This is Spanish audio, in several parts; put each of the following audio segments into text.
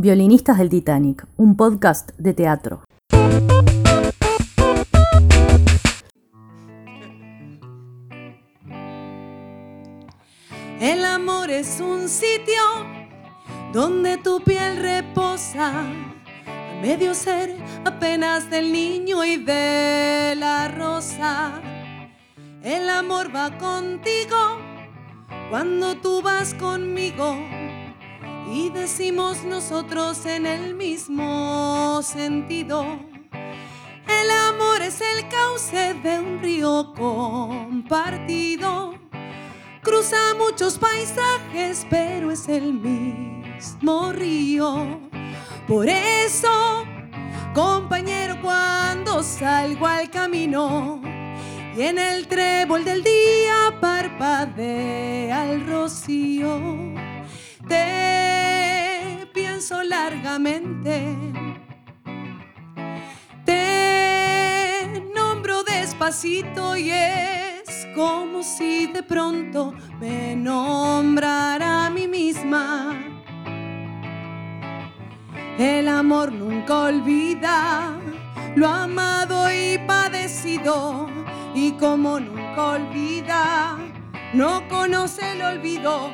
Violinistas del Titanic, un podcast de teatro. El amor es un sitio donde tu piel reposa, a medio ser apenas del niño y de la rosa. El amor va contigo cuando tú vas conmigo y decimos nosotros en el mismo sentido. El amor es el cauce de un río compartido. Cruza muchos paisajes, pero es el mismo río. Por eso, compañero, cuando salgo al camino y en el trébol del día parpadea el rocío, te pienso largamente. Te nombro despacito y es como si de pronto me nombrara a mí misma. El amor nunca olvida lo amado y padecido y como nunca olvida, no conoce el olvido.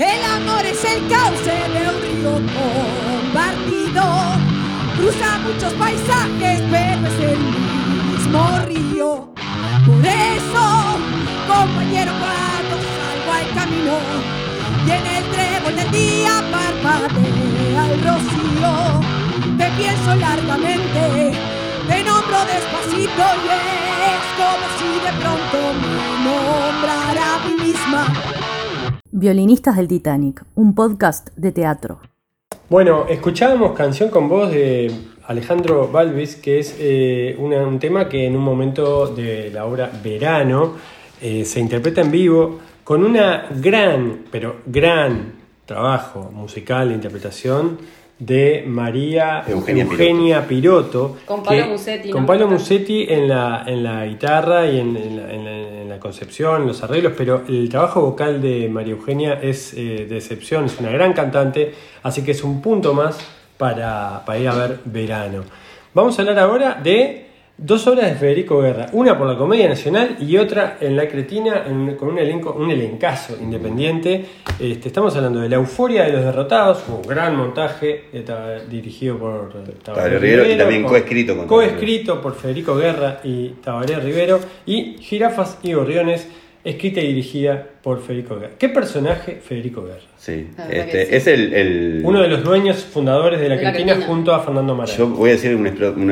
El amor es el cauce de un río compartido. Cruza muchos paisajes, pero es el mismo río. Por eso, compañero, cuando salgo al camino y en el trébol del día parpadea el rocío, te pienso largamente, te nombro despacito y es como si de pronto me nombrara a mí misma. Violinistas del Titanic, un podcast de teatro. Bueno, escuchábamos Canción con voz de Alejandro Balvis, que es eh, una- un tema que en un momento de la obra Verano eh, se interpreta en vivo con una gran, pero gran trabajo musical de interpretación de María Eugenia Eugenia, Piroto. Con Pablo que- Musetti, ¿no? Con Pablo Musetti en la, en la guitarra y en, en la, en la- en la concepción, los arreglos, pero el trabajo vocal de María Eugenia es eh, de excepción, es una gran cantante, así que es un punto más para, para ir a ver verano. Vamos a hablar ahora de dos obras de Federico Guerra, una por la Comedia Nacional y otra en La Cretina en- con un elenco, un elencazo independiente. Este, estamos hablando de La Euforia de los Derrotados, un gran montaje ta- dirigido por eh, Tabaré Rivero y también coescrito coescrito por Federico Guerra y Tabaré Rivero y Jirafas y Gorriones, escrita y dirigida por Federico Guerra. ¿Qué personaje Federico Guerra? Sí, este, sí. es el, el- Uno de los dueños fundadores de la De la junto a Fernando Maray. Yo voy a decir una,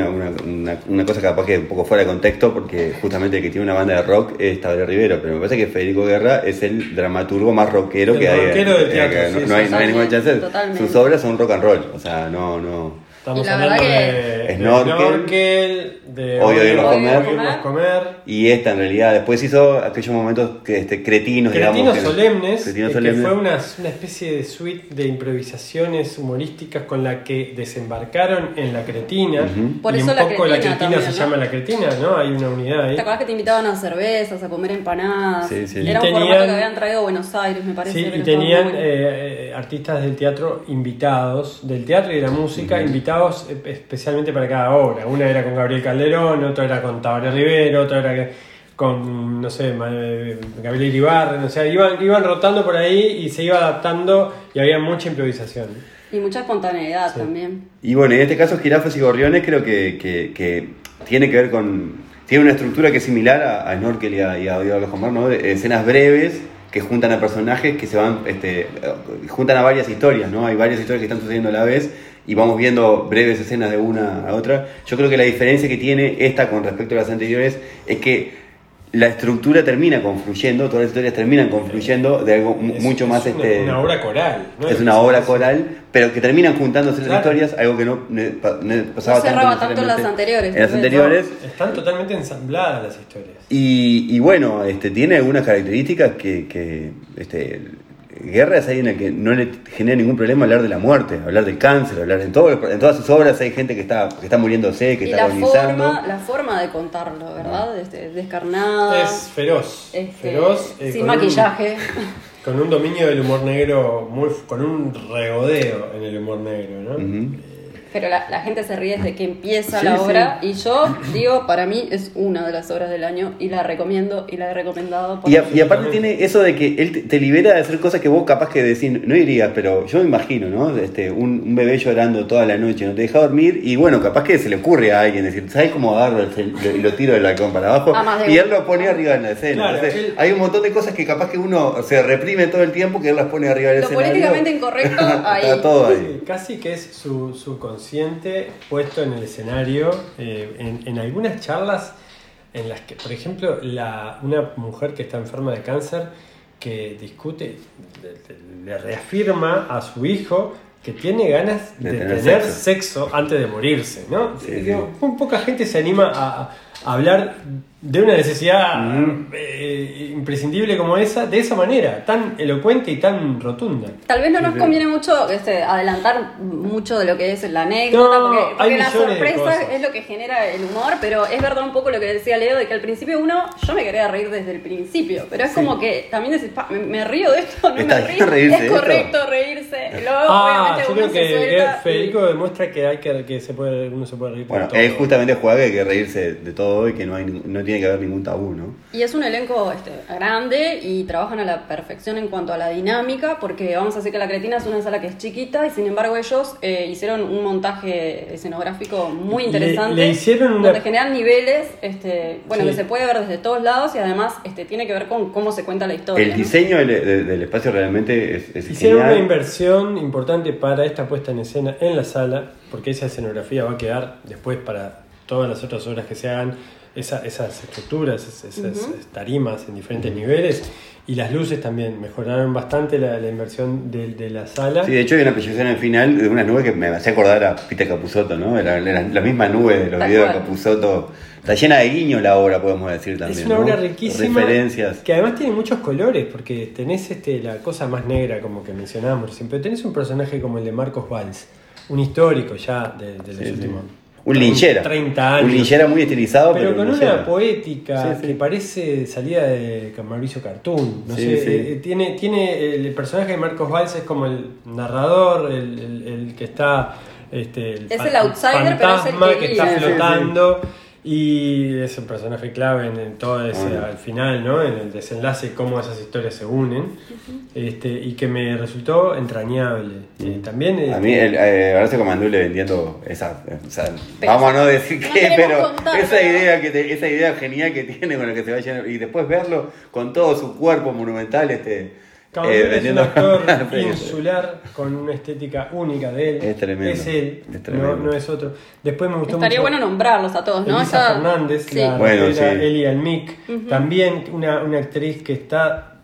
una, una, cosa capaz que un poco fuera de contexto, porque justamente el que tiene una banda de rock es Tabaré Rivero, pero me parece que Federico Guerra es el dramaturgo más rockero El que hay. rockero del teatro, sí, no, sí, no hay, no hay ninguna chance. totalmente. Sus obras son rock and roll, o sea, no, no. Estamos hablando verdad de, que- de Snorkel, Snorkel, de Hoy Oírnos Hoy Comer. Comer. Y esta en realidad, después hizo aquellos momentos que, este, cretinos, Cretinos digamos. que- Solemnes, Cretinos eh, Solemnes. que fue una, una especie de suite de improvisaciones humorísticas con la que desembarcaron en la Cretina. Ujú. Por y eso un La poco la Cretina Cretina también, se ¿no? llama la Cretina, ¿no? Hay una unidad ahí. ¿Te acuerdas que te invitaban a cervezas, a comer empanadas? Sí, sí. Era Y un formato tenían- que habían traído a Buenos Aires, me parece. Sí, pero y estaba muy tenían bueno. eh, eh, artistas del teatro invitados, del teatro y de la música, invitados eh, especialmente para cada obra. Una era con Gabriel Calderón, otra era con Tabaré Rivero, otra era que- con, no sé, eh, Gabriel Ibarren, o sea, iban, iban rotando por ahí y se iba adaptando y había mucha improvisación. Y mucha espontaneidad también. Y bueno, en este caso Jirafas y Gorriones creo que, que- que tiene que ver con... Tiene una estructura que es similar a, a Snorkel y a, y a. De escenas breves que juntan a personajes que se van... Este, juntan a varias historias, ¿no? Hay varias historias que están sucediendo a la vez y vamos viendo breves escenas de una a otra. Yo creo que la diferencia que tiene esta con respecto a las anteriores es que la estructura termina confluyendo, todas las historias terminan confluyendo de algo Es- mucho es más... una, este, una obra coral. ¿no? es una obra coral, pero que terminan juntándose las historias, algo que no, pasaba No cerraba tanto tanto en las anteriores, En las anteriores. Están totalmente ensambladas las historias. Y, y bueno, este, tiene algunas características que, que este, Guerra es alguien al que no le genera ningún problema hablar de la muerte, hablar del cáncer, hablar en, todo, en todas sus obras hay gente que está, que está muriéndose, que Y está la agonizando. forma, la forma de contarlo, ¿verdad? Este, descarnada. Es feroz. este, feroz eh, sin con un- maquillaje. Con un dominio del humor negro, muy, con un regodeo en el humor negro, ¿no? Pero la, la gente se ríe desde que empieza Sí, la sí. obra y yo digo, para mí es una de las obras del año y la recomiendo y la he recomendado. por- Y, a- y aparte tiene eso de que él te, te libera de hacer cosas que vos capaz que decís, no dirías, pero yo me imagino, ¿no? Este, un, un bebé llorando toda la noche, no te deja dormir, y bueno, capaz que se le ocurre a alguien decir, ¿sabes cómo agarro el cel- y lo tiro del balcón para abajo? De y él lo pone arriba en la escena. Claro, Entonces, él- hay un montón de cosas que capaz que uno se reprime todo el tiempo que él las pone arriba del Lo escenario. políticamente incorrecto, ahí. Está todo ahí. Casi que es su puesto en el escenario. eh, en, en algunas charlas en las que, por ejemplo, la, una mujer que está enferma de cáncer que discute, le, le reafirma a su hijo que tiene ganas de, De tener sexo. sexo. antes de morirse, ¿no? Sí, sí. poca gente se anima a, a hablar de una necesidad Ujú. eh, imprescindible como esa, de esa manera, tan elocuente y tan rotunda. Tal vez no nos conviene mucho este, adelantar mucho de lo que es la anécdota, No, porque, hay porque la sorpresa es lo que genera el humor, pero es verdad un poco lo que decía Leo, de que al principio uno, yo me quería reír desde el principio, pero es como que también decís, "Pa, me, me río de esto, no Está me río, reírse es esto. correcto reírse, luego Ah, obviamente yo uno creo que se suelta que Federico demuestra que hay que, que se puede, uno se puede reír por Bueno, todo. es justamente jugar que hay que reírse de todo y que no, hay, no tiene que haber ningún tabú, ¿no? Y es un elenco este, grande y trabajan a la perfección en cuanto a la dinámica, porque vamos a decir que La Cretina es una sala que es chiquita y sin embargo ellos eh, hicieron un montaje escenográfico muy Le- interesante. le hicieron una- Donde generan niveles, este, bueno, Sí. que se puede ver desde todos lados y además este, tiene que ver con cómo se cuenta la historia. El ¿no? diseño del, de- del espacio realmente es, es Hicieron genial. una inversión importante para esta puesta en escena en la sala, porque esa escenografía va a quedar después para todas las otras obras que se hagan, esa- esas estructuras, esas, esas tarimas en diferentes niveles, y las luces también mejoraron bastante la, la inversión de, de la sala. Sí, de hecho hay una proyección al final de unas nubes que me hacía acordar a Peter Capusotto, ¿no? Era, era la misma nube de los Tal videos de. Capusotto. Está llena de guiños la obra, podemos decir también. Es una ¿no? obra riquísima Referencias. que además tiene muchos colores porque tenés este, la cosa más negra como que mencionábamos recién, pero tenés un personaje como el de Marcos Valls, un histórico ya de, de los Sí, sí. Un linchera. 30 años. Un linchera muy estilizado, pero, pero con linchera. una poética Sí, sí. que parece salida de Mauricio Cartoon. No Sí, sé, sí. eh, tiene, tiene el personaje de Marcos Valls es como el narrador, el, el- el que está este, el, Es el outsider, pero es el fantasma que que está flotando. Y es un personaje clave en, en todo ese, Bueno. al final, ¿no? En el desenlace, cómo esas historias se unen. este, y que me resultó entrañable. Eh, también. A este, mí, el, eh, Horacio Comandule vendiendo esa. o sea, Pero vamos a no decir no qué, pero contar, esa idea que te- esa idea genial que tiene con la que se vaya y después verlo con todo su cuerpo monumental, este. Eh, es un actor insular con una estética única de él. Es tremendo, Es él, es no, tremendo. no es otro. Después me gustó Estaría mucho. bueno nombrarlos a todos, ¿no? Elisa Esa- Fernández, Sí. la Bueno, sí. Eli Almic, también una, una actriz que está,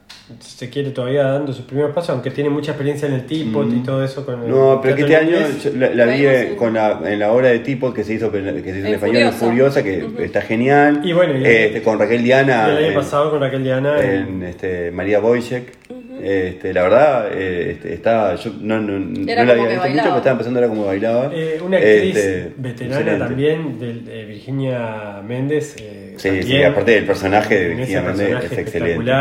se quiere todavía dando sus primeros pasos, aunque tiene mucha experiencia en el teapot y todo eso con el Mm. No, pero que este año la, la vi Bueno, eh, sí. con la, en la obra de tipo que se hizo, que se hizo en, En español Furiosa. Furiosa, que está genial. Y bueno, y- este, con Raquel Diana. El año en- pasado con Raquel Diana en- en este, María Boychek. Este, la verdad, eh, este, está, yo no, no, no Era la como había visto mucho, bailaba. pero estaba empezando a cómo bailaba. Eh, una actriz Este, veterana excelente. también, de, de Virginia Méndez. eh, Sí, también, sí, aparte del personaje de Virginia Méndez es excelente.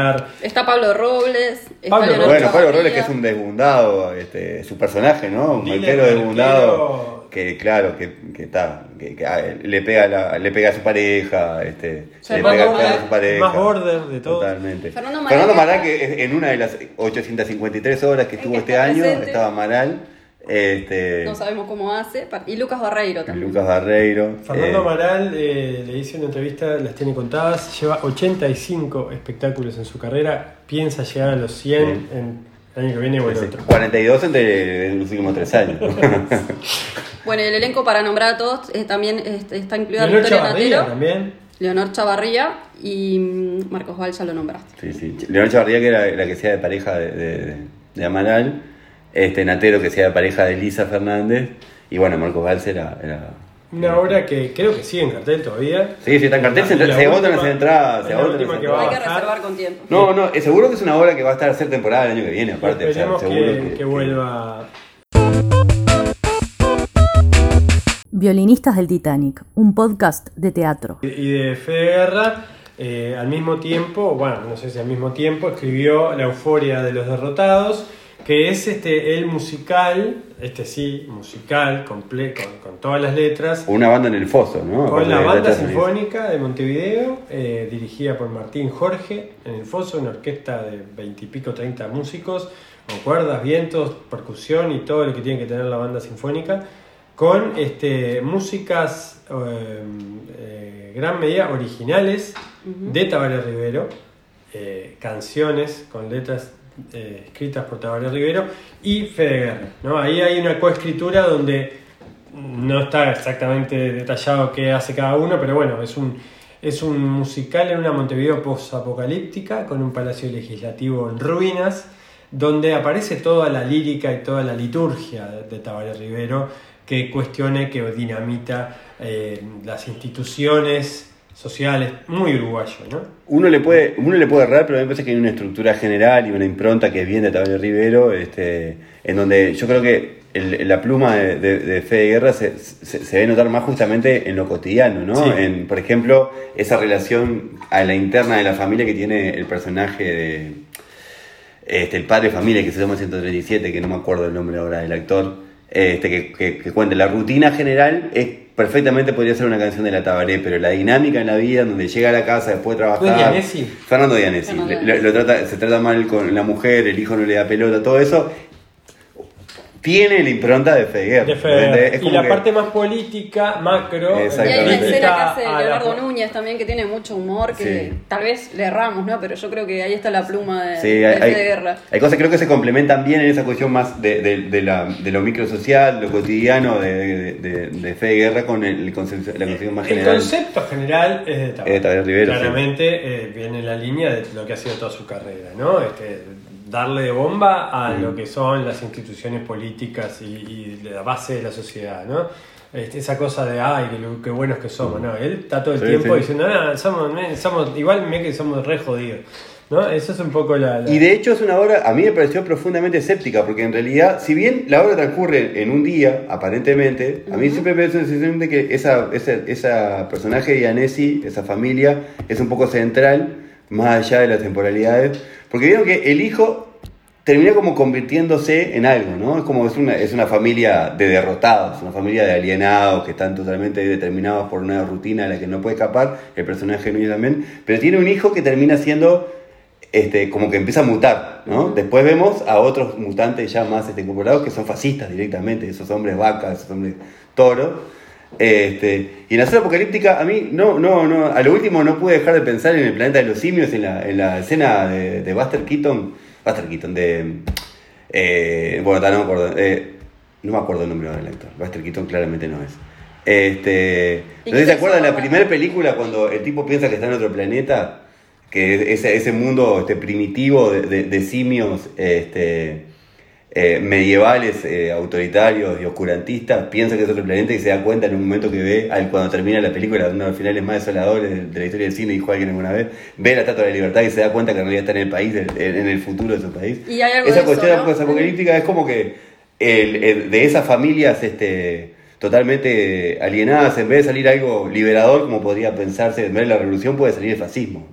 Está Pablo Robles. Está Pablo Leonor Bueno, Pablo. Robles que es un desbundado, este, su personaje, ¿no? Un banquero. desbundado, que claro, que, que está, que, que, ah, le pega la, le pega a su pareja, este, le pega Maral. a su pareja. Más border de todo. Totalmente. Fernando Fernando Maral Maral, que en una de las 853 horas que estuvo que este año, presente. estaba Maral, este, No sabemos cómo hace. Y Lucas Barreiro también. Lucas Barreiro. Fernando eh, Amaral eh, le hice una entrevista, las tiene contadas, lleva 85 espectáculos en su carrera, piensa llegar a los 100 Sí. en el año que viene o el sí, otro. 42 entre los últimos tres años. Bueno, el elenco para nombrar a todos eh, también este, está incluida Leonor Victoria Chavarría Natero, también. Leonor Chavarría y mm, Marcos Val, ya lo nombraste. Sí, sí. Leonor Chavarría, que era la que sea de pareja de, de, de Amaral. Este Natero, que sea de pareja de Elisa Fernández. Y bueno, Marcos Valls era. era- Una obra que creo que sigue en cartel todavía. Sí, sí, está en cartel, se, se agotan última- las entradas. Se agotan las a Hay que reservar con tiempo. No, no, es seguro que es una obra que va a estar a ser temporada el año que viene, aparte. o sea, que vuelva. Violinistas del Titanic, un podcast de teatro. Y de Fede Guerra, eh, al mismo tiempo, bueno, no sé si al mismo tiempo, escribió La euforia de los derrotados, que es este el musical, este sí, musical, completo, con, con todas las letras, Una banda en el foso, ¿no? con la banda sinfónica de Montevideo, eh, dirigida por Martín Jorge, en el foso, una orquesta de veintipico, treinta músicos, con cuerdas, vientos, percusión y todo lo que tiene que tener la banda sinfónica, con este, músicas eh, eh, gran medida originales de Tabaré Rivero, eh, canciones con letras eh, escritas por Tabaré Rivero y Fede. ¿no? Ahí hay una coescritura donde no está exactamente detallado qué hace cada uno, pero bueno, es un, es un musical en una Montevideo post-apocalíptica con un palacio legislativo en ruinas, donde aparece toda la lírica y toda la liturgia de, de Tabaré Rivero que cuestione, que dinamita eh, las instituciones sociales, muy uruguayo, ¿no? Uno le puede, uno le puede errar, pero a mí me parece que hay una estructura general y una impronta que viene de Tabaré Rivero, este, en donde yo creo que el- la pluma de, de, de Fede Guerra se, se, se debe notar más justamente en lo cotidiano, ¿no? Sí. En, por ejemplo, esa relación a la interna de la familia que tiene el personaje de este, el padre de familia que se llama 137, que no me acuerdo el nombre ahora del actor, este, que, que, que cuenta la rutina general es perfectamente podría ser una canción de la Tabaré, pero la dinámica en la vida, donde llega a la casa después de ¿No trabajar. es Dianesi? Fernando Dianesi. Fernando Le- Dianesi. lo trata, se trata mal con la mujer, el hijo no le da pelota, todo eso. Tiene la impronta de Fede Guerra, De y la que- parte más política, macro, Y hay una escena que hace la- Leonardo Núñez también que tiene mucho humor, que Sí. tal vez le erramos, ¿no? Pero yo creo que ahí está la pluma de, Sí, de hay, Fede hay- Guerra. hay cosas que creo que se complementan bien en esa cuestión más de, de, de la, de lo microsocial, lo cotidiano de, de, de, de Fede Guerra con el concepto, la concepción más El general. concepto general es de Tabaré. Es de Tabaré Rivero, Claramente eh, viene en la línea de lo que ha sido toda su carrera, ¿no? Este, darle bomba a Mm. lo que son las instituciones políticas y, y la base de la sociedad, ¿no? Este, esa cosa de, ay, qué, buenos que somos, ¿no? Él está todo el Sí, tiempo sí. diciendo, ah, somos, men, somos, igual me que somos re jodidos, ¿no? Eso es un poco la... la- Y de hecho es una obra, a mí me pareció profundamente escéptica, porque en realidad, si bien la obra transcurre en un día, aparentemente, a mí siempre me da la sensación de que esa, esa, esa personaje de Anesi, esa familia, es un poco central, más allá de las temporalidades, porque vieron que el hijo termina como convirtiéndose en algo, ¿no? Es como es una, es una familia de derrotados, una familia de alienados que están totalmente determinados por una rutina a la que no puede escapar, el personaje Núñez también, pero tiene un hijo que termina siendo este, como que empieza a mutar, ¿no? Después vemos a otros mutantes ya más este, incorporados que son fascistas directamente, esos hombres vacas, esos hombres toros. Este, y en la zona apocalíptica, a mí, no, no, no, a lo último no pude dejar de pensar en el planeta de los simios, en la, en la escena de, de Buster Keaton, Buster Keaton, de. Eh, bueno, no me acuerdo, eh, no me acuerdo el nombre del actor, Buster Keaton claramente no es. Este, ¿Y no sé si se acuerdan de la primera película cuando el tipo piensa que está en otro planeta, que ese, ese mundo este, primitivo de, de- de simios este, eh, medievales, eh, autoritarios y oscurantistas, piensa que es otro planeta y se da cuenta en un momento que ve, al, cuando termina la película, uno de los finales más desoladores de, de la historia del cine, dijo alguien alguna vez, ve la Estatua de la Libertad y se da cuenta que en realidad está en el país, en, en el futuro de su país. Y hay algo Esa de eso, cuestión ¿no? apocalíptica es como que el- el- de esas familias este, totalmente alienadas, en vez de salir algo liberador, como podría pensarse, en vez de la revolución, puede salir el fascismo.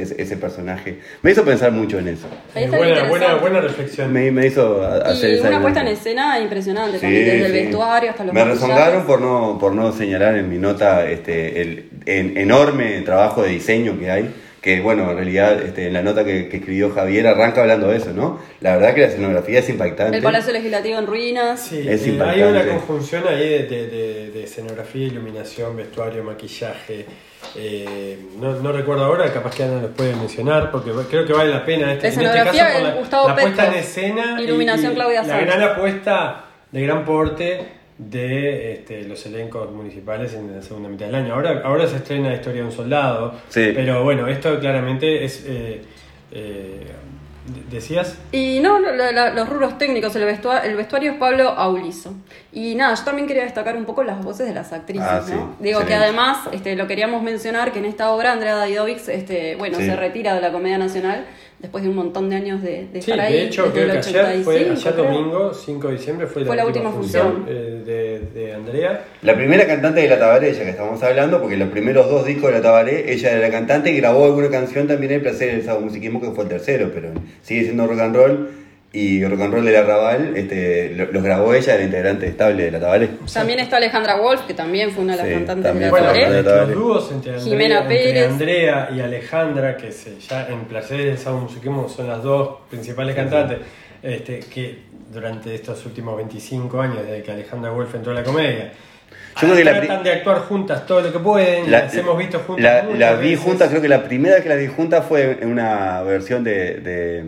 ese, ese personaje. Me hizo pensar mucho en eso. Buena, buena, interesante. buena reflexión. Me, me hizo hacer Y esa una puesta en escena impresionante Sí, también, desde el vestuario hasta los Me rezongaron por no, por no señalar en mi nota este, el en- enorme trabajo de diseño que hay. Que bueno, en realidad este, en la nota que, que escribió Javier arranca hablando de eso, ¿no? La verdad que la escenografía es impactante. El Palacio Legislativo en ruinas. Sí, Es eh, hay impactante. una conjunción ahí de, de- de- de escenografía, iluminación, vestuario, maquillaje. eh, no, no recuerdo ahora, capaz que Ana los puede mencionar, porque creo que vale la pena. Este, La en este escenografía caso, por la, Gustavo la puesta en escena. Iluminación y Claudia La Sánchez. gran apuesta de gran porte de este, los elencos municipales en la segunda mitad del año. Ahora, ahora se estrena Historia de un Soldado, Sí. pero bueno, esto claramente es. eh, eh, ¿Decías? Y no, la- la- los rubros técnicos, el vestuario, el vestuario es Pablo Aulizo. Y nada, yo también quería destacar un poco las voces de las actrices, Ah, ¿no? sí, Digo que además este, lo queríamos mencionar que en esta obra Andrea Davidovix, este, bueno, Sí. se retira de la Comedia Nacional, después de un montón de años de, de Sí, estar ahí. de hecho, creo que ayer fue, 85, ayer domingo, 5 de diciembre, fue, Fue la última función. eh, de, de Andrea. La primera cantante de la Tabaré, ya que estamos hablando, porque los primeros dos discos de la Tabaré, ella era la cantante y grabó alguna canción también en el placer del sábado musiquismo, que fue el tercero, pero sigue siendo rock and roll. Y rock and roll del arrabal, este, lo- los grabó ella, era integrante estable de la Tabaré. También está Alejandra Wolf, que también fue una de las Sí, cantantes también de la Bueno, Tabaré. Los dúos entre Andrea, Jimena entre Pérez. Andrea y Alejandra, que se, ya en Placeres del Sábado Musiquismo son las dos principales cantantes, este, que durante estos últimos 25 años, desde que Alejandra Wolf entró a la comedia, Yo creo que la tratan de actuar juntas todo lo que pueden, La- las hemos visto juntas. La, la vi veces. juntas, creo que la primera vez que la vi juntas fue en una versión de, de,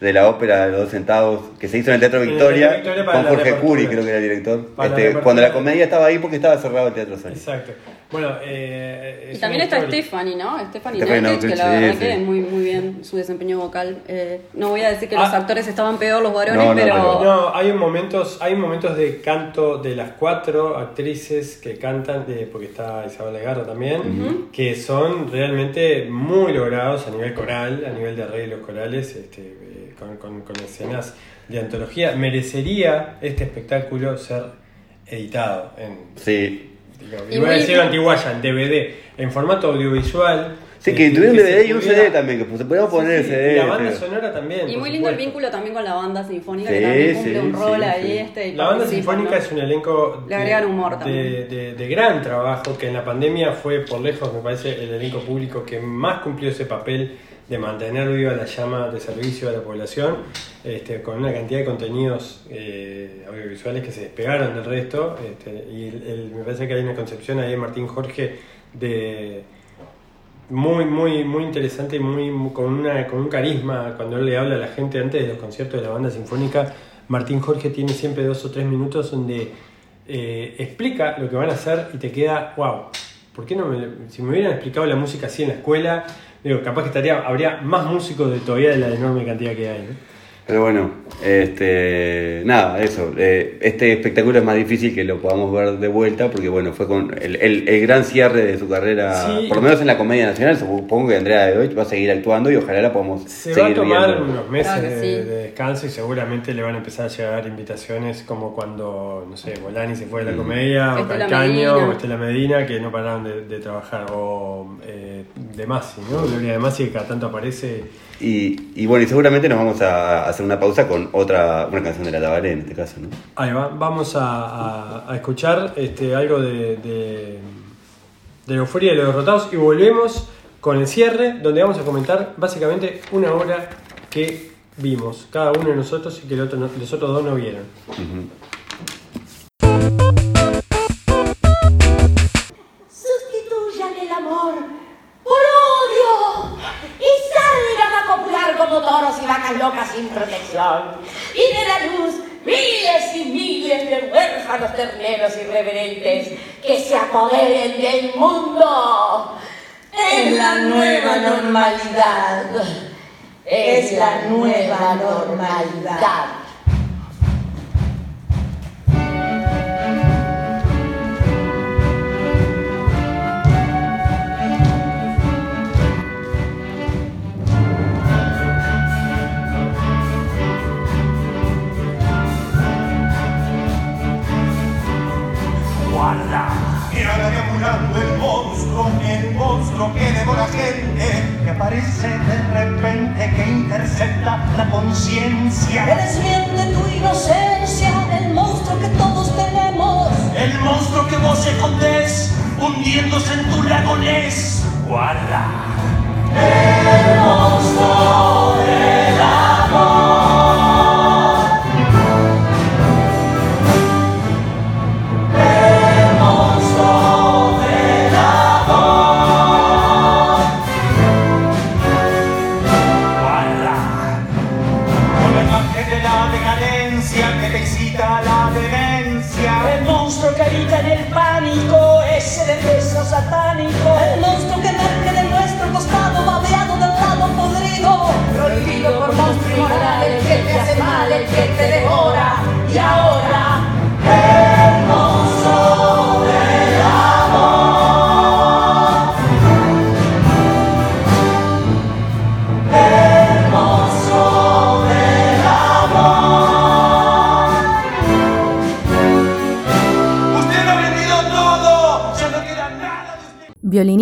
de la ópera de los dos centavos que se hizo en el Teatro el Victoria, Teatro Victoria para con Jorge. Curi, creo que era el director. La Este, cuando la comedia estaba ahí porque estaba cerrado el Teatro Sol. Exacto. Bueno, eh, es Y también está historia. Stephanie, ¿no? Stephanie Stephanie que la sí, verdad sí. que muy, muy bien su desempeño vocal. Eh, no voy a decir que Ah. los actores estaban peor, los varones, No, no, pero... pero- No, hay momentos, hay momentos de canto de las cuatro actrices que cantan, de- porque está Isabel Legarra también, que son realmente muy logrados a nivel coral, a nivel de arreglos corales, este, con, con- con escenas de antología. Merecería este espectáculo ser editado en, Sí. digo, Y iba a decir antiguaya, en DVD, en formato audiovisual. Sí, que tuviera un DVD y un CD también, que se podíamos poner Sí, CD. y la banda sonora también. Y muy lindo el vínculo también con la banda sinfónica, Sí, que también cumple sí, un rol sí, ahí. sí. Este, y La banda sinfónica ¿no? es un elenco Le agregan humor de, también. de- de gran trabajo que en la pandemia fue por lejos, me parece, el elenco público que más cumplió ese papel de mantener viva la llama de servicio a la población, este, con una cantidad de contenidos eh, audiovisuales que se despegaron del resto. este, y me parece que hay una concepción ahí de Martín Jorge de muy, muy, muy interesante y muy- con, una, con un carisma. Cuando él le habla a la gente antes de los conciertos de la banda sinfónica, Martín Jorge tiene siempre dos o tres minutos donde eh, explica lo que van a hacer y te queda, wow, ¿por qué no me, si me hubieran explicado la música así en la escuela, digo, capaz que estaría, habría más músicos de todavía de la enorme cantidad que hay. Pero bueno, este, nada, eso. eh, este espectáculo es más difícil que lo podamos ver de vuelta porque, bueno, fue con el, el- el gran cierre de su carrera, Sí. por lo menos en la Comedia Nacional. Supongo que Andrea de hoy va a seguir actuando y ojalá la podamos Se va seguir a tomar viendo. unos meses Claro de, sí. de descanso y seguramente le van a empezar a llegar invitaciones como cuando, no sé, Bolani se fue de la Mm. comedia, o Estela Calcaño, Medina. o Estela Medina, que no pararon de, de trabajar, o eh, de Masi, ¿no? Gloria de Masi, que cada tanto aparece. Y, y bueno, y seguramente nos vamos a hacer una pausa con otra, una canción de la Tabaré en este caso, ¿no? Ahí va, vamos a, a- a escuchar este, algo de, de, de la euforia de los derrotados y volvemos con el cierre, donde vamos a comentar básicamente una obra que vimos, cada uno de nosotros y que el otro no- los otros dos no vieron. Y de la luz miles y miles de huérfanos terneros irreverentes que se apoderen del mundo. Es la nueva normalidad. Es la nueva normalidad. El monstruo que devora gente, que aparece de repente, que intercepta la conciencia. Que desmiente tu inocencia, el monstruo que todos tenemos. El monstruo que vos escondés, hundiéndose en tu lagonés. Guarda. Guarda.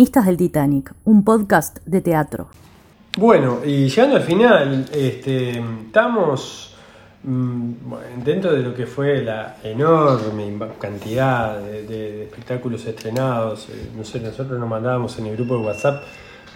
Violinistas del Titanic, un podcast de teatro. Bueno, y llegando al final, este, estamos mm, dentro de lo que fue la enorme cantidad de, de- de espectáculos estrenados. eh, no sé, nosotros nos mandábamos en el grupo de WhatsApp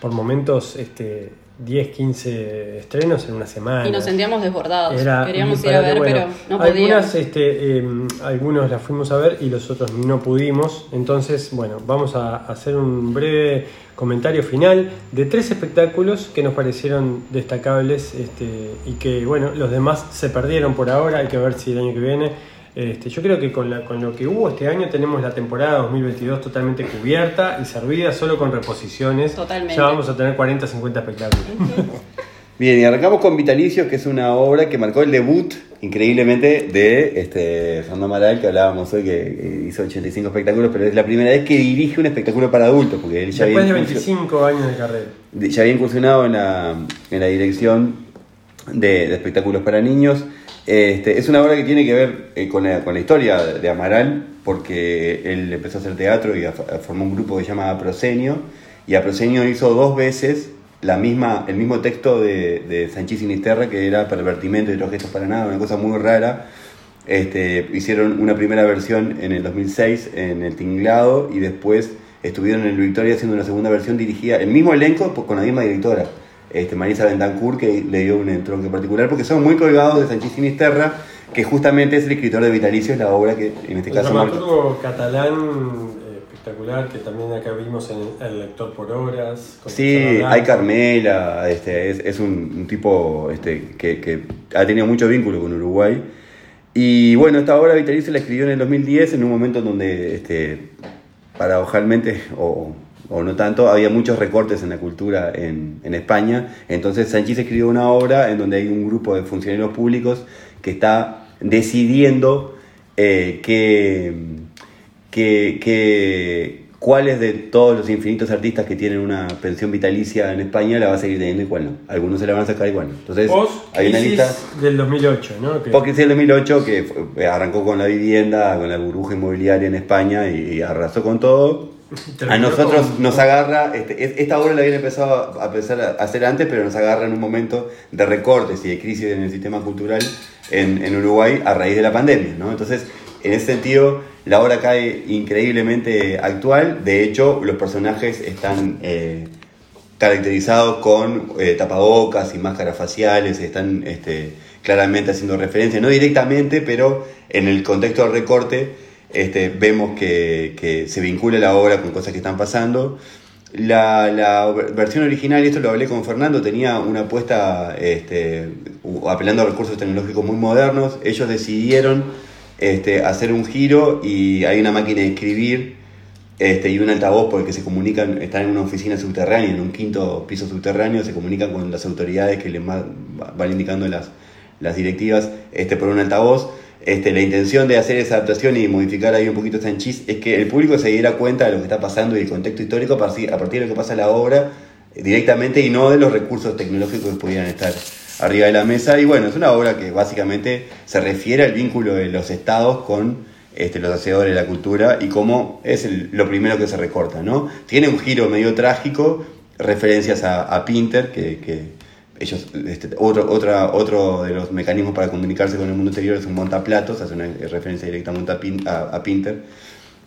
por momentos este, 10, 15 estrenos en una semana. Y nos sentíamos desbordados. Era Queríamos ir a ver. Bueno, pero no podíamos. Algunas, este, eh, algunos las fuimos a ver y los otros no pudimos. Entonces, bueno, vamos a hacer un breve comentario final de tres espectáculos que nos parecieron destacables este, y que, bueno, los demás se perdieron por ahora. Hay que ver si el año que viene. Este, yo creo que con, la- con lo que hubo este año tenemos la temporada 2022 totalmente cubierta y servida solo con reposiciones. Totalmente. Ya vamos a tener 40, 50 espectáculos. Bien, y arrancamos con Vitalicios, que es una obra que marcó el debut, increíblemente, de este, Fernando Amaral, que hablábamos hoy, que hizo 85 espectáculos, pero es la primera vez que dirige un espectáculo para adultos, porque él ya Después de había, incursi- 25 años de carrera. ya había incursionado en la, en la dirección de, de espectáculos para niños. Este, es una obra que tiene que ver eh, con, la, historia de Amaral, porque él empezó a hacer teatro y formó un grupo que se llama Aprosenio, y Aprosenio hizo dos veces la misma, el mismo texto de, de Sanchís Sinisterra, que era Pervertimento y otros gestos para nada, una cosa muy rara. Este, hicieron una primera versión en el 2006 en el Tinglado y después estuvieron en el Victoria haciendo una segunda versión dirigida, el mismo elenco pues, con la misma directora, este, Marisa Bentancur, que le dio un entronque particular, porque son muy colgados de Sanchís Sinisterra, que justamente es el escritor de Vitalicios, la obra que en este El caso... dramaturgo catalán eh, espectacular que también acá vimos en el, lector por horas. con Sí, hay Carmela, este, es, es un, un tipo este, que, que ha tenido mucho vínculo con Uruguay. Y bueno, esta obra Vitalicio la escribió en el 2010, en un momento en donde, este, paradojalmente, o, o no tanto, había muchos recortes en la cultura en, en España. Entonces Sanchís escribió una obra en donde hay un grupo de funcionarios públicos que está decidiendo eh, que, que, que cuáles de todos los infinitos artistas que tienen una pensión vitalicia en España la va a seguir teniendo y cuál no. Algunos se la van a sacar y cuál no. Entonces, Post hay una lista. del 2008, ¿no? Que- Porque del 2008 que fue- arrancó con la vivienda, con la burbuja inmobiliaria en España y, y arrasó con todo. A nosotros con- nos agarra, este, es- esta obra la habían empezado a empezar a hacer antes, pero nos agarra en un momento de recortes y de crisis en el sistema cultural en, en Uruguay a raíz de la pandemia, ¿no? Entonces, en ese sentido, la obra cae increíblemente actual. De hecho, los personajes están eh, caracterizados con eh, tapabocas y máscaras faciales, están este, claramente haciendo referencia, no directamente, pero en el contexto del recorte este, vemos que, se vincula la obra con cosas que están pasando. La, versión original, y esto lo hablé con Fernando, tenía una apuesta este, apelando a recursos tecnológicos muy modernos. Ellos decidieron este, hacer un giro y hay una máquina de escribir este, y un altavoz porque se comunican, están en una oficina subterránea, en un quinto piso subterráneo, se comunican con las autoridades que les van indicando las, las directivas este, por un altavoz. Este, la intención de hacer esa adaptación y modificar ahí un poquito Sanchís es que el público se diera cuenta de lo que está pasando y el contexto histórico a partir, a partir de lo que pasa en la obra eh, directamente y no de los recursos tecnológicos que pudieran estar arriba de la mesa. Y bueno, es una obra que básicamente se refiere al vínculo de los estados con este, los hacedores de la cultura y cómo es el- lo primero que se recorta, ¿no? Tiene un giro medio trágico, referencias a, a Pinter, que, que ellos, este, otro, otra, otro de los mecanismos para comunicarse con el mundo exterior es un montaplatos, hace una referencia directa a, Pinter.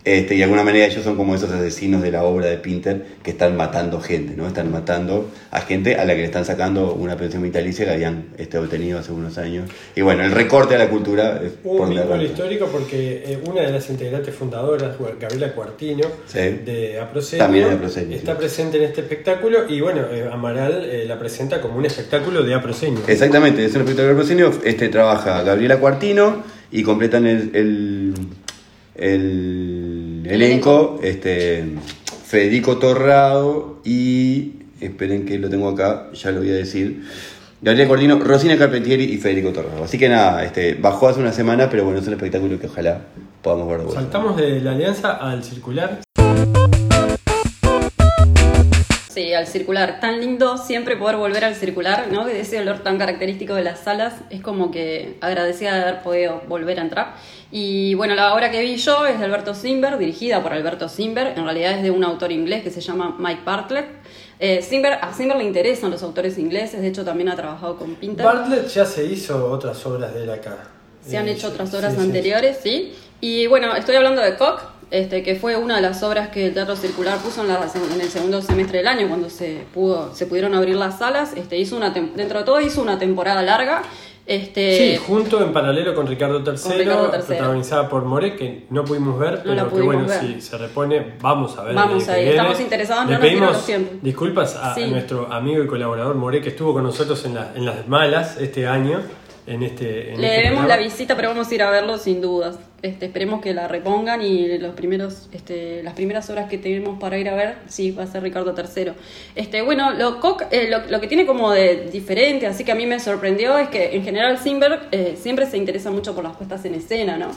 Este, y de alguna manera ellos son como esos asesinos de la obra de Pinter que están matando gente, ¿no? Están matando a gente a la que le están sacando una pensión vitalicia que habían este, obtenido hace unos años. Y bueno, el recorte a la cultura es Hubo un vínculo histórico porque eh, una de las integrantes fundadoras, Gabriela Cuartino, Sí. de Aprosenio, También es de Aprosenio, está sí. presente en este espectáculo y bueno, eh, Amaral eh, la presenta como un espectáculo de Aprosenio. Exactamente, es un espectáculo de Prosenio. Este trabaja Gabriela Cuartino y completan el, el, el elenco este, Federico Torrado y. Esperen que lo tengo acá, ya lo voy a decir. Gabriela Cuartino, Rosina Carpentieri y Federico Torrado. Así que nada, este, bajó hace una semana, pero bueno, es un espectáculo que ojalá podamos ver de. Saltamos de la alianza al circular. Sí, al circular. Tan lindo siempre poder volver al circular, ¿no? Ese olor tan característico de las salas. Es como que agradecida de haber podido volver a entrar. Y bueno, la obra que vi yo es de Alberto Simber, dirigida por Alberto Simber. En realidad es de un autor inglés que se llama Mike Bartlett. Eh, Simber, a Simber le interesan los autores ingleses, de hecho también ha trabajado con Pinter. Bartlett ya se hizo otras obras de él acá. Se han Eh, hecho sí, otras obras sí, sí, anteriores, sí. Y bueno, estoy hablando de Koch, este, que fue una de las obras que el Teatro Circular puso en, la- en el segundo semestre del año, cuando se pudo, se pudieron abrir las salas. Este, hizo una dentro de todo hizo una temporada larga. Este, Sí, junto en paralelo con Ricardo III, protagonizada por More, que no pudimos ver, No pero que pudimos bueno, ver. si se repone, vamos a ver. Vamos a que ir, estamos interesados, Le no nos pedimos tiempos. disculpas a, nuestro amigo y colaborador More, que estuvo con nosotros en, la- en las malas este año. En este, en Le este debemos programa. la visita, pero vamos a ir a verlo sin dudas. Este, esperemos que la repongan y los primeros, este, las primeras horas que tenemos para ir a ver, sí, va a ser Ricardo III. Este, bueno, lo, eh, lo, lo que tiene como de diferente, así que a mí me sorprendió, es que en general Simberg eh, siempre se interesa mucho por las puestas en escena, ¿no?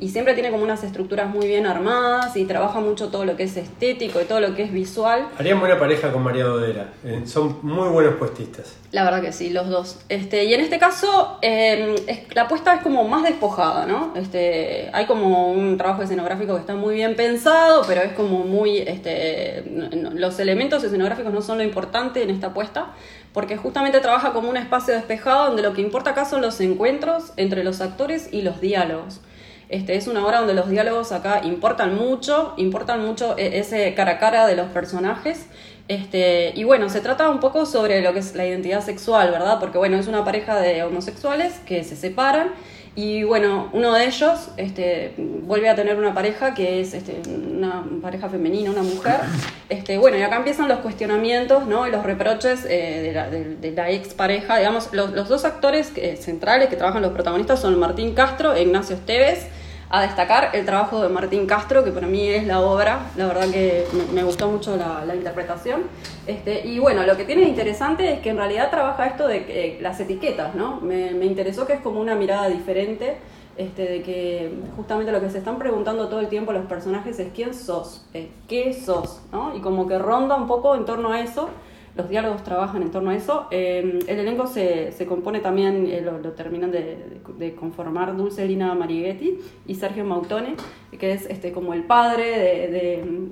Y siempre tiene como unas estructuras muy bien armadas y trabaja mucho todo lo que es estético y todo lo que es visual. Harían buena pareja con María Dodera. eh, son muy buenos puestistas. La verdad que sí, los dos. Este, y en este caso, eh, es- la apuesta es como más despojada, ¿no? Este, hay como un trabajo escenográfico que está muy bien pensado, pero es como muy. Este, no- los elementos escenográficos no son lo importante en esta apuesta, porque justamente trabaja como un espacio despejado donde lo que importa acá son los encuentros entre los actores y los diálogos. Este, es una obra donde los diálogos acá importan mucho, importan mucho e- ese cara a cara de los personajes. Este, y bueno, se trata un poco sobre lo que es la identidad sexual, ¿verdad? Porque bueno, es una pareja de homosexuales que se separan y bueno, uno de ellos este, vuelve a tener una pareja que es este, una pareja femenina, una mujer. Este, bueno, y acá empiezan los cuestionamientos ¿no? y los reproches eh, de, la, de, de la ex pareja. Digamos, los, los dos actores que- centrales que trabajan los protagonistas son Martín Castro e Ignacio Esteves. A destacar el trabajo de Martín Castro, que para mí es la obra, la verdad que me, gustó mucho la, la interpretación. Este, y bueno, lo que tiene interesante es que en realidad trabaja esto de que, las etiquetas, ¿no? Me, me interesó que es como una mirada diferente, este, de que justamente lo que se están preguntando todo el tiempo los personajes es quién sos, Eh, qué sos, ¿no? Y como que ronda un poco en torno a eso los diálogos trabajan en torno a eso. Eh, el elenco se, se compone también, eh, lo, lo terminan de, de- conformar Dulce Lina Marighetti y Sergio Mautone, que es este, como el padre de,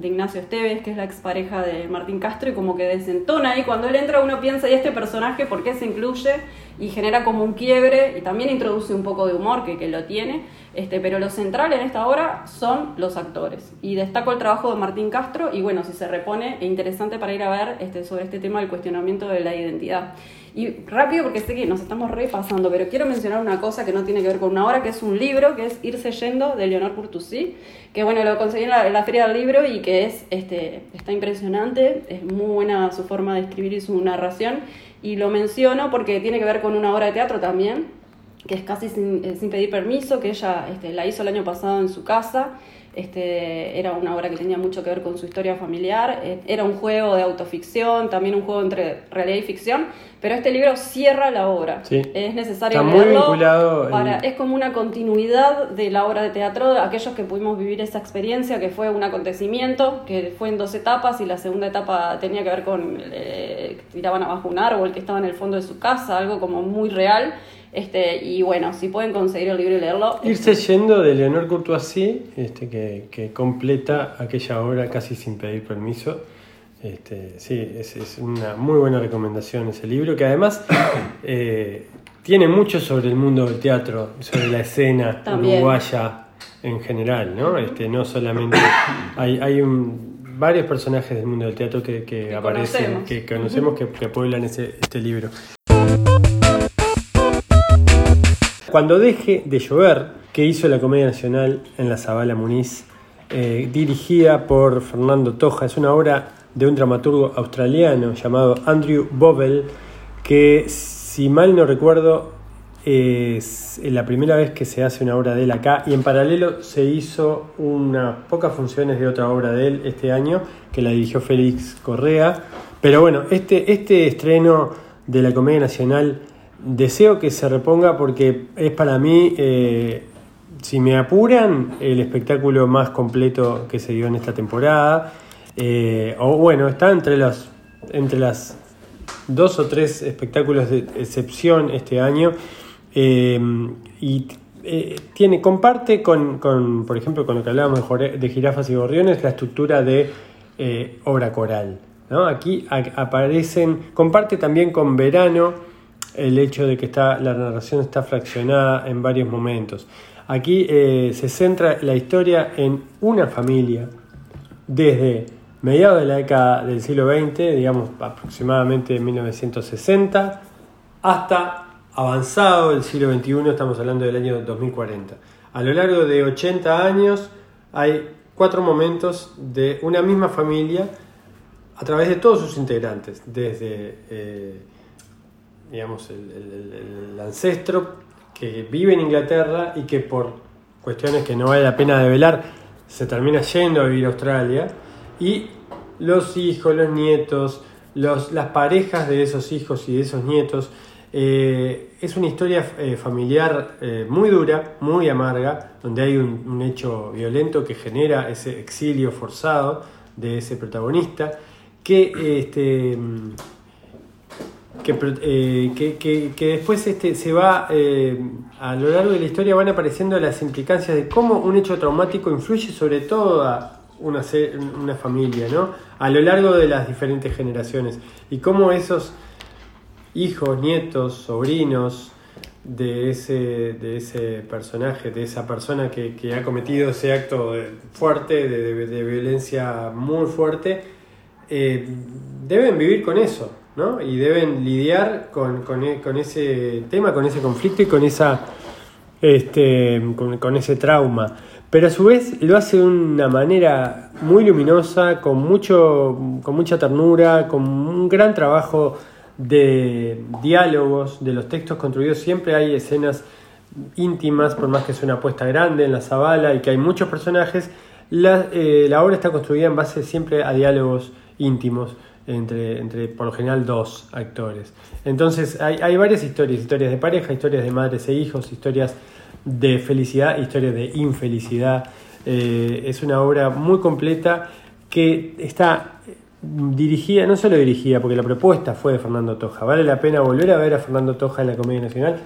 de- Ignacio Esteves, que es la expareja de Martín Castro, y como que desentona y cuando él entra uno piensa, ¿y este personaje por qué se incluye? Y genera como un quiebre y también introduce un poco de humor, que, que lo tiene. Este, pero lo central en esta obra son los actores. Y destaco el trabajo de Martín Castro y bueno, si se repone, es interesante para ir a ver este, sobre este tema del cuestionamiento de la identidad. Y rápido porque sé que nos estamos repasando, pero quiero mencionar una cosa que no tiene que ver con una obra, que es un libro, que es Irse Yendo, de Leonor Curtusí, que bueno, lo conseguí en la, en la Feria del Libro y que es, este, está impresionante, es muy buena su forma de escribir y su narración, y lo menciono porque tiene que ver con una obra de teatro también, que es casi sin, eh, sin pedir permiso, que ella este, la hizo el año pasado en su casa. Este, era una obra que tenía mucho que ver con su historia familiar. eh, era un juego de autoficción, también un juego entre realidad y ficción. Pero este libro cierra la obra. Sí. Es necesario Está muy vinculado para- el- es como una continuidad de la obra de teatro de aquellos que pudimos vivir esa experiencia, que fue un acontecimiento, que fue en dos etapas y la segunda etapa tenía que ver con eh, que tiraban abajo un árbol que estaba en el fondo de su casa, algo como muy real. Este, y bueno, si pueden conseguir el libro y leerlo. Irse yendo de Leonor Courtoisy, este, que, que completa aquella obra casi sin pedir permiso. Este, sí, es, es una muy buena recomendación ese libro, que además eh, tiene mucho sobre el mundo del teatro, sobre la escena También. uruguaya en general, ¿no? Este, no solamente hay, hay un- varios personajes del mundo del teatro que, que Que aparecen, conocemos. que conocemos, que, que pueblan ese, este libro. Cuando deje de llover, que hizo la Comedia Nacional en la Zabala Muniz, eh, dirigida por Fernando Toja, es una obra de un dramaturgo australiano llamado Andrew Bovell, que si mal no recuerdo es la primera vez que se hace una obra de él acá y en paralelo se hizo unas pocas funciones de otra obra de él este año que la dirigió Félix Correa. Pero bueno, este, este estreno de la Comedia Nacional deseo que se reponga porque es para mí, eh, si me apuran, el espectáculo más completo que se dio en esta temporada. Eh, o bueno, está entre los entre las dos o tres espectáculos de excepción este año eh, y tiene, comparte con, con, por ejemplo, con lo que hablábamos de, de jirafas y gorriones, la estructura de obra coral. ¿no? Aquí aparecen, comparte también con Verano el hecho de que está, la narración está fraccionada en varios momentos. Aquí eh, se centra la historia en una familia desde mediados de la década del siglo XX, digamos aproximadamente 1960, hasta avanzado el siglo XXI, estamos hablando del año 2040. A lo largo de 80 años hay cuatro momentos de una misma familia a través de todos sus integrantes, desde eh, digamos, el, el- ancestro que vive en Inglaterra y que por cuestiones que no vale la pena develar se termina yendo a vivir a Australia y los hijos, los nietos, los, las parejas de esos hijos y de esos nietos. eh, es una historia eh, familiar eh, muy dura, muy amarga, donde hay un, un hecho violento que genera ese exilio forzado de ese protagonista, que este, que, eh, que, que- después este, se va, eh, a lo largo de la historia van apareciendo las implicancias de cómo un hecho traumático influye sobre todo a una, una familia, ¿no? A lo largo de las diferentes generaciones. Y cómo esos hijos, nietos, sobrinos de ese, de ese personaje, de esa persona que, que ha cometido ese acto fuerte, de, de- de violencia muy fuerte, eh, deben vivir con eso, ¿no? Y deben lidiar con, con e- con ese tema, con ese conflicto y con esa este, con, con ese trauma. Pero a su vez lo hace de una manera muy luminosa, con, mucho, con mucha ternura, con un gran trabajo de diálogos, de los textos construidos. Siempre hay escenas íntimas, por más que sea una apuesta grande en la zabala y que hay muchos personajes. La, eh, la obra está construida en base siempre a diálogos íntimos entre, entre por lo general dos actores. Entonces hay, hay varias historias, historias de pareja, historias de madres e hijos, historias de felicidad, historias de infelicidad. Eh, es una obra muy completa que está dirigida, no solo dirigida, porque la propuesta fue de Fernando Toja. Vale la pena volver a ver a Fernando Toja en la Comedia Nacional,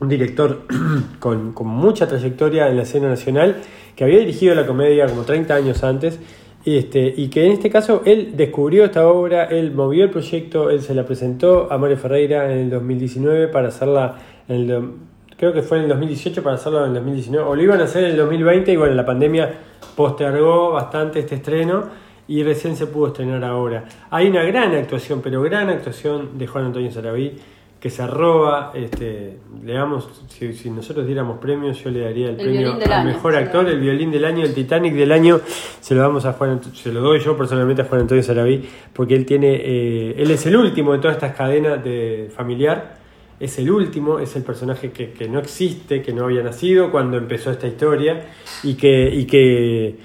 un director con, con mucha trayectoria en la escena nacional, que había dirigido la comedia como 30 años antes, este, y que en este caso él descubrió esta obra, él movió el proyecto, él se la presentó a Mario Ferreira en el 2019 para hacerla en el, creo que fue en el 2018 para hacerlo en el 2019, o lo iban a hacer en el 2020 y bueno, la pandemia postergó bastante este estreno y recién se pudo estrenar ahora. Hay una gran actuación, pero gran actuación de Juan Antonio Saraví, que se roba, este, le damos, si, si nosotros diéramos premios, yo le daría el, El premio al mejor actor, el violín del año, el Titanic del año, se lo damos a Juan, se lo doy yo personalmente a Juan Antonio Saraví, porque él tiene, eh, él es el último de todas estas cadenas de familiar, es el último, es el personaje que, que no existe, que no había nacido cuando empezó esta historia y que, y que,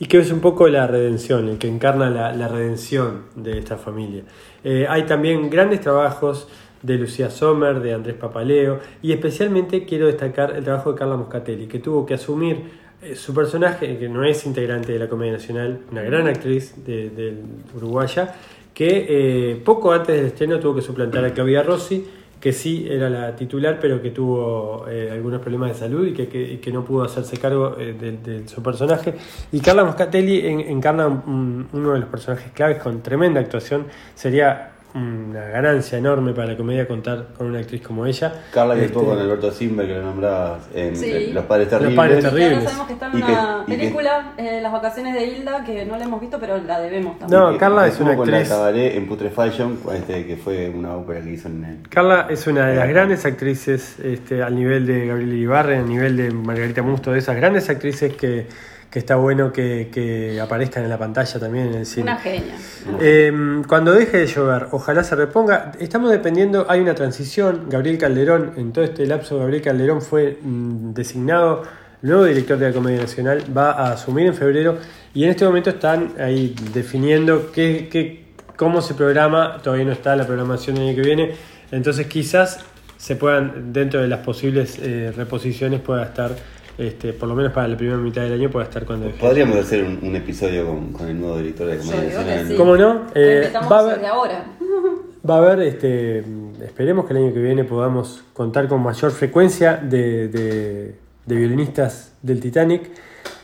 y que es un poco la redención, el que encarna la, la redención de esta familia. Eh, hay también grandes trabajos de Lucía Sommer, de Andrés Papaleo, y especialmente quiero destacar el trabajo de Carla Moscatelli, que tuvo que asumir eh, su personaje, que no es integrante de la Comedia Nacional, una gran actriz de, de uruguaya, que eh, poco antes del estreno tuvo que suplantar a Claudia Rossi, que sí era la titular, pero que tuvo eh, algunos problemas de salud y que, que- no pudo hacerse cargo de, su personaje. Y Carla Moscatelli en- encarna un- uno de los personajes claves con tremenda actuación. Sería una ganancia enorme para la comedia contar con una actriz como ella. Carla que Este, estuvo con Alberto Simber, que lo nombrabas en, Sí. en Los Padres Los Terribles. Padres Y ahora Terribles. sabemos que está en Y una que- película, eh, Las vacaciones de Hilda, que no la hemos visto, pero la debemos también. No, Carla es una con actriz- la Cabaret en Putrefaction, este, que fue una ópera que hizo en el... Carla es una de las grandes actrices este, al nivel de Gabriela Ibarre, al nivel de Margarita Musto, de esas grandes actrices que, que está bueno que, que aparezcan en la pantalla también en el cine. Una genia. Eh, cuando deje de llover, ojalá se reponga. Estamos dependiendo, hay una transición. Gabriel Calderón, en todo este lapso, Gabriel Calderón fue mm, designado nuevo director de la Comedia Nacional, va a asumir en febrero y en este momento están ahí definiendo qué, qué- cómo se programa. Todavía no está la programación del año que viene, entonces quizás se puedan, dentro de las posibles eh, reposiciones, pueda estar este, por lo menos para la primera mitad del año pueda estar cuando deje. Podríamos hacer un, un episodio con, con el nuevo director de Comedia sí. ¿Cómo no? Eh, va a haber- ahora. Va a haber, este, esperemos que el año que viene podamos contar con mayor frecuencia de, de- de violinistas del Titanic.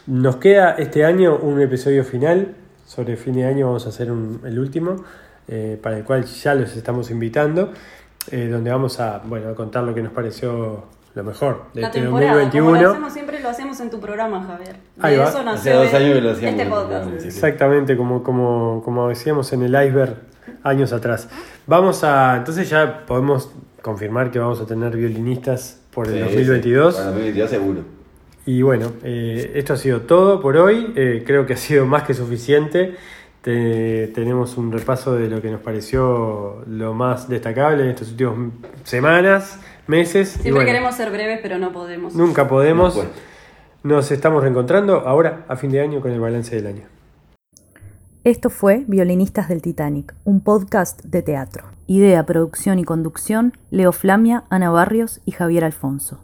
Nos queda este año un episodio final, sobre fin de año vamos a hacer un- el último, eh, para el cual ya los estamos invitando, eh, donde vamos a, bueno, a contar lo que nos pareció lo mejor de La este temporada, como lo 2021. hacemos siempre, lo hacemos en tu programa, Javier. Ahí de va. eso Hace nació dos años que lo hacíamos. este podcast. Exactamente, como, como, como decíamos en el iceberg años atrás. Vamos a, entonces ya podemos confirmar que vamos a tener violinistas por el Sí, 2022. sí. Para el 2022 seguro. Y bueno, eh, esto ha sido todo por hoy. Eh, creo que ha sido más que suficiente. Te- tenemos un repaso de lo que nos pareció lo más destacable en estas últimas semanas, meses. y Siempre bueno, queremos ser breves, pero no podemos. Nunca podemos. No. Nos estamos reencontrando ahora, a fin de año, con el balance del año. Esto fue Violinistas del Titanic, un podcast de teatro. Idea, producción y conducción, Leo Flamia, Ana Barrios y Javier Alfonso.